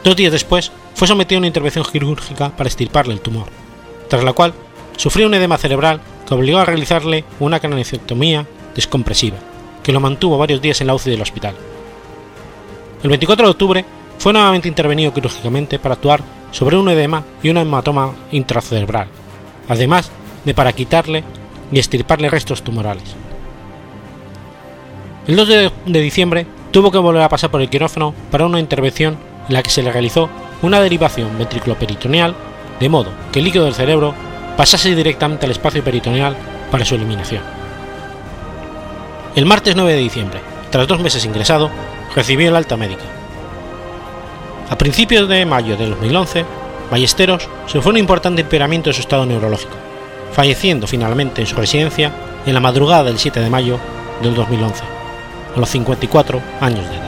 Speaker 1: Dos días después, fue sometido a una intervención quirúrgica para extirparle el tumor, tras la cual sufrió un edema cerebral que obligó a realizarle una cranioceptomía descompresiva, que lo mantuvo varios días en la UCI del hospital. El 24 de octubre fue nuevamente intervenido quirúrgicamente para actuar sobre un edema y una hematoma intracerebral, además de para quitarle y extirparle restos tumorales. El 2 de, diciembre tuvo que volver a pasar por el quirófano para una intervención en la que se le realizó una derivación ventriculoperitoneal de modo que el líquido del cerebro pasase directamente al espacio peritoneal para su eliminación. El martes 9 de diciembre, tras dos meses ingresado, recibió el alta médica. A principios de mayo de 2011, Ballesteros sufrió un importante empeoramiento de su estado neurológico, falleciendo finalmente en su residencia en la madrugada del 7 de mayo del 2011, a los 54 años de edad.